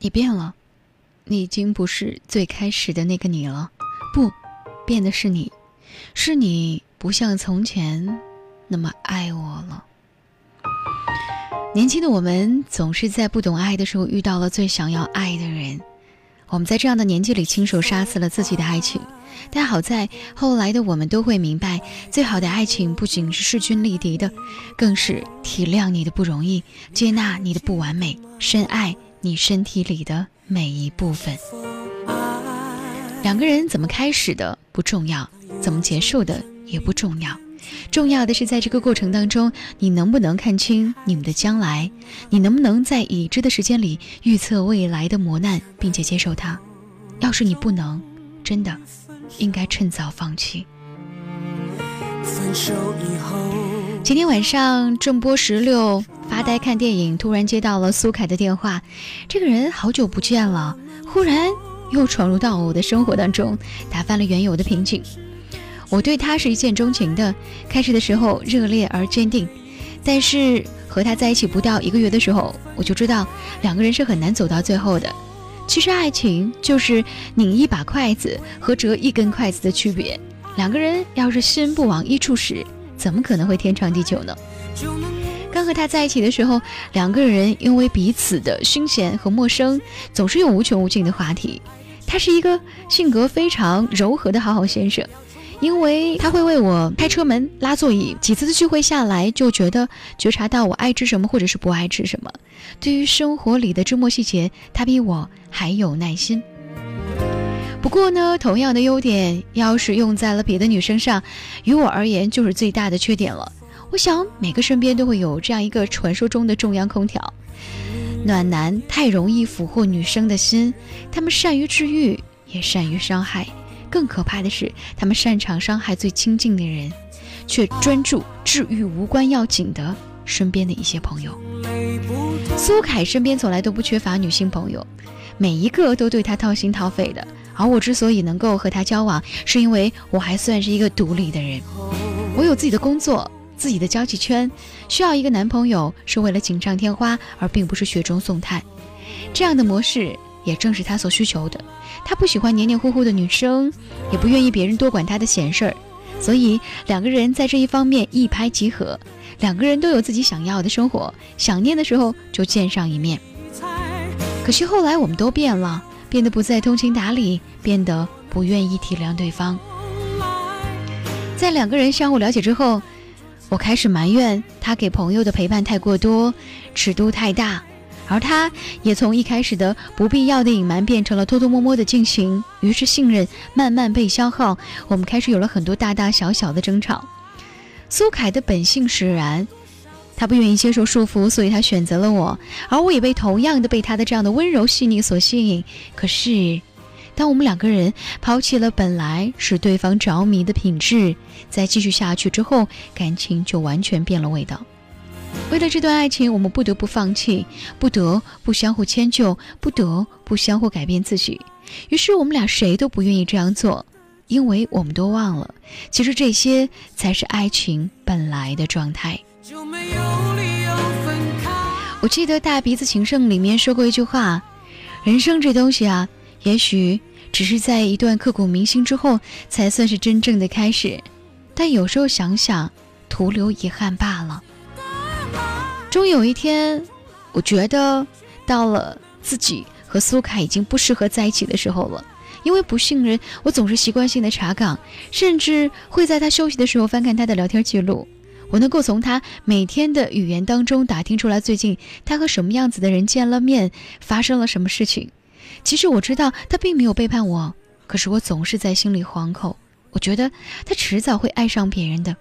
你变了，你已经不是最开始的那个你了。不，变的是你，是你不像从前那么爱我了。年轻的我们总是在不懂爱的时候遇到了最想要爱的人，我们在这样的年纪里亲手杀死了自己的爱情。但好在后来的我们都会明白，最好的爱情不仅是势均力敌的，更是体谅你的不容易，接纳你的不完美，深爱你身体里的每一部分。两个人怎么开始的不重要，怎么结束的也不重要，重要的是在这个过程当中，你能不能看清你们的将来，你能不能在已知的时间里预测未来的磨难，并且接受它。要是你不能，真的。应该趁早放弃。今天晚上正播十六发呆看电影，突然接到了苏凯的电话。这个人好久不见了，忽然又闯入到我的生活当中，打翻了原有的平静。我对他是一见钟情的，开始的时候热烈而坚定，但是和他在一起不到一个月的时候，我就知道两个人是很难走到最后的。其实爱情就是拧一把筷子和折一根筷子的区别。两个人要是心不往一处使，怎么可能会天长地久呢？刚和他在一起的时候，两个人因为彼此的新鲜和陌生，总是有无穷无尽的话题。他是一个性格非常柔和的好好先生。因为他会为我开车门、拉座椅，几次的聚会下来，就觉得觉察到我爱吃什么或者是不爱吃什么。对于生活里的枝末细节，他比我还有耐心。不过呢，同样的优点要是用在了别的女生上，于我而言就是最大的缺点了。我想每个身边都会有这样一个传说中的中央空调，暖男太容易俘获女生的心，他们善于治愈，也善于伤害。更可怕的是，他们擅长伤害最亲近的人，却专注治愈无关要紧的身边的一些朋友。苏凯身边从来都不缺乏女性朋友，每一个都对他掏心掏肺的。而我之所以能够和他交往，是因为我还算是一个独立的人，我有自己的工作，自己的交际圈，需要一个男朋友是为了锦上添花，而并不是雪中送炭。这样的模式也正是他所需求的。他不喜欢黏黏糊糊的女生，也不愿意别人多管他的闲事儿，所以两个人在这一方面一拍即合。两个人都有自己想要的生活，想念的时候就见上一面。可惜后来我们都变了，变得不再通情达理，变得不愿意体谅对方。在两个人相互了解之后，我开始埋怨他给朋友的陪伴太过多，尺度太大。而他也从一开始的不必要的隐瞒变成了偷偷摸摸的进行，于是信任慢慢被消耗，我们开始有了很多大大小小的争吵。苏凯的本性使然，他不愿意接受束缚，所以他选择了我，而我也被同样的被他的这样的温柔细腻所吸引。可是，当我们两个人抛弃了本来使对方着迷的品质，再继续下去之后，感情就完全变了味道。为了这段爱情，我们不得不放弃，不得不相互迁就，不得不相互改变自己。于是我们俩谁都不愿意这样做，因为我们都忘了，其实这些才是爱情本来的状态。我记得《大鼻子情圣》里面说过一句话：“人生这东西啊，也许只是在一段刻骨铭心之后，才算是真正的开始。但有时候想想，徒留遗憾罢了。”终有一天，我觉得到了自己和苏凯已经不适合在一起的时候了。因为不信任，我总是习惯性的查岗，甚至会在他休息的时候翻看他的聊天记录。我能够从他每天的语言当中打听出来，最近他和什么样子的人见了面，发生了什么事情。其实我知道他并没有背叛我，可是我总是在心里惶恐。我觉得他迟早会爱上别人的。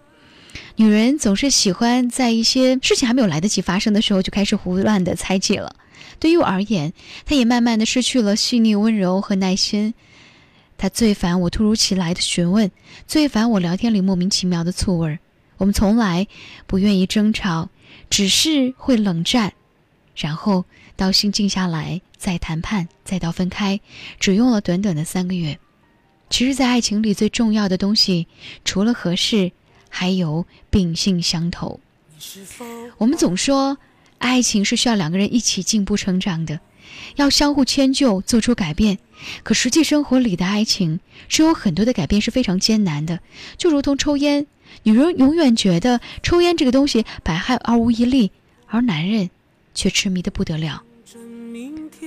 女人总是喜欢在一些事情还没有来得及发生的时候就开始胡乱的猜忌了。对于我而言，她也慢慢的失去了细腻温柔和耐心。她最烦我突如其来的询问，最烦我聊天里莫名其妙的醋味儿。我们从来不愿意争吵，只是会冷战，然后到心静下来再谈判，再到分开，只用了短短的三个月。其实，在爱情里最重要的东西，除了合适。还有秉性相投。我们总说，爱情是需要两个人一起进步成长的。要相互迁就，做出改变。可实际生活里的爱情是有很多的改变是非常艰难的，就如同抽烟，女人永远觉得抽烟这个东西百害而无一利，而男人却痴迷的不得了。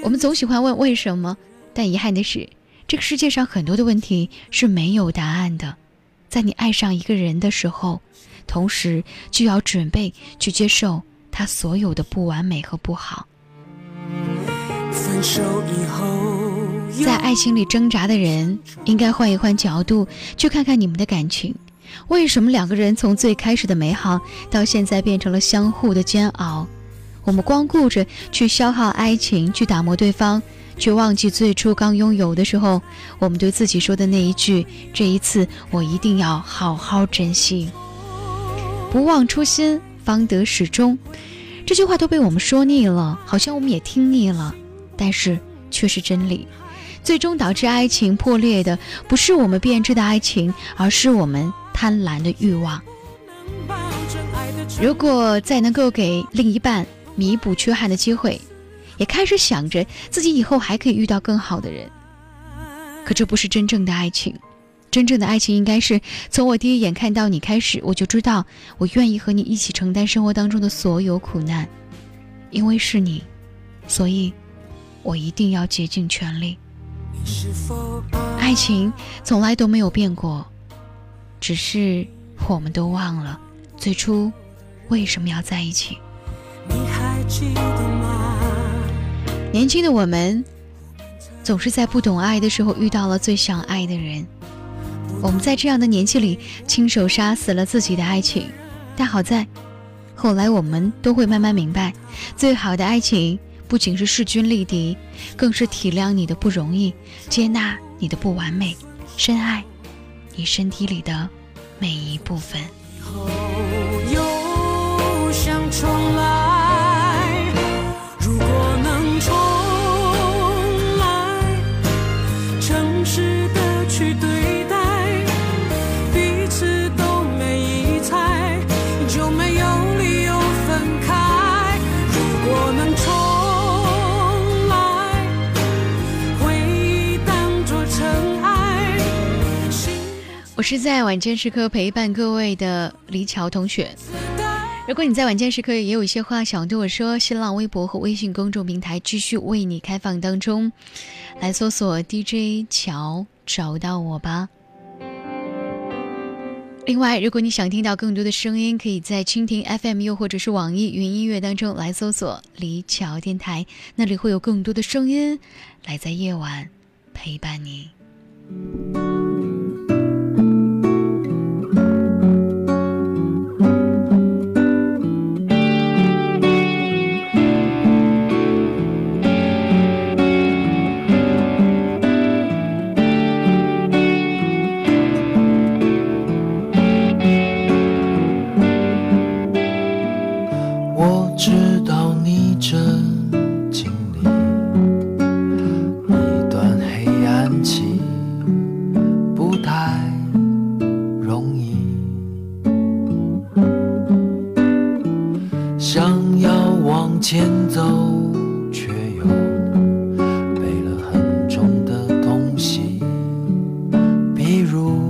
我们总喜欢问为什么，但遗憾的是，这个世界上很多的问题是没有答案的。在你爱上一个人的时候，同时就要准备去接受他所有的不完美和不好。分手以后。在爱情里挣扎的人，应该换一换角度，去看看你们的感情。为什么两个人从最开始的美好，到现在变成了相互的煎熬？我们光顾着去消耗爱情，去打磨对方，却忘记最初刚拥有的时候，我们对自己说的那一句：“这一次我一定要好好珍惜。”不忘初心，方得始终。这句话都被我们说腻了，好像我们也听腻了，但是却是真理。最终导致爱情破裂的，不是我们变质的爱情，而是我们贪婪的欲望。如果再能够给另一半弥补缺憾的机会，也开始想着自己以后还可以遇到更好的人，可这不是真正的爱情。真正的爱情应该是从我第一眼看到你开始，我就知道我愿意和你一起承担生活当中的所有苦难，因为是你，所以我一定要竭尽全力。爱情从来都没有变过，只是我们都忘了最初为什么要在一起。年轻的我们总是在不懂爱的时候遇到了最想爱的人，我们在这样的年纪里亲手杀死了自己的爱情，但好在后来我们都会慢慢明白，最好的爱情。不仅是势均力敌，更是体谅你的不容易，接纳你的不完美，深爱你身体里的每一部分。我是在晚间时刻陪伴各位的李乔同学。如果你在晚间时刻也有一些话想对我说，新浪微博和微信公众平台继续为你开放当中，来搜索 DJ 乔找到我吧。另外，如果你想听到更多的声音，可以在蜻蜓 FM 又或者是网易云音乐当中来搜索李乔电台，那里会有更多的声音来在夜晚陪伴你。我知道你正经历一段黑暗期不太容易。想要往前走却又背了很重的东西比如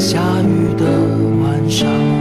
下雨的晚上。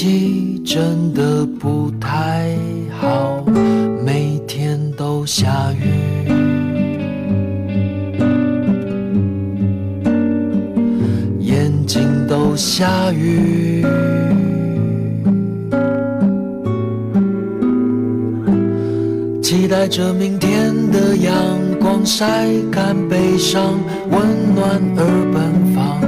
气真的不太好，每天都下雨。眼睛都下雨，期待着明天的阳光晒干悲伤，温暖而奔放。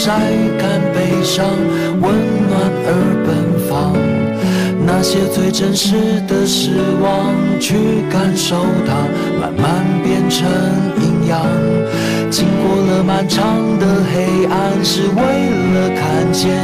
晒干悲伤，温暖而奔放。那些最真实的失望，去感受它，慢慢变成营养。经过了漫长的黑暗，是为了看见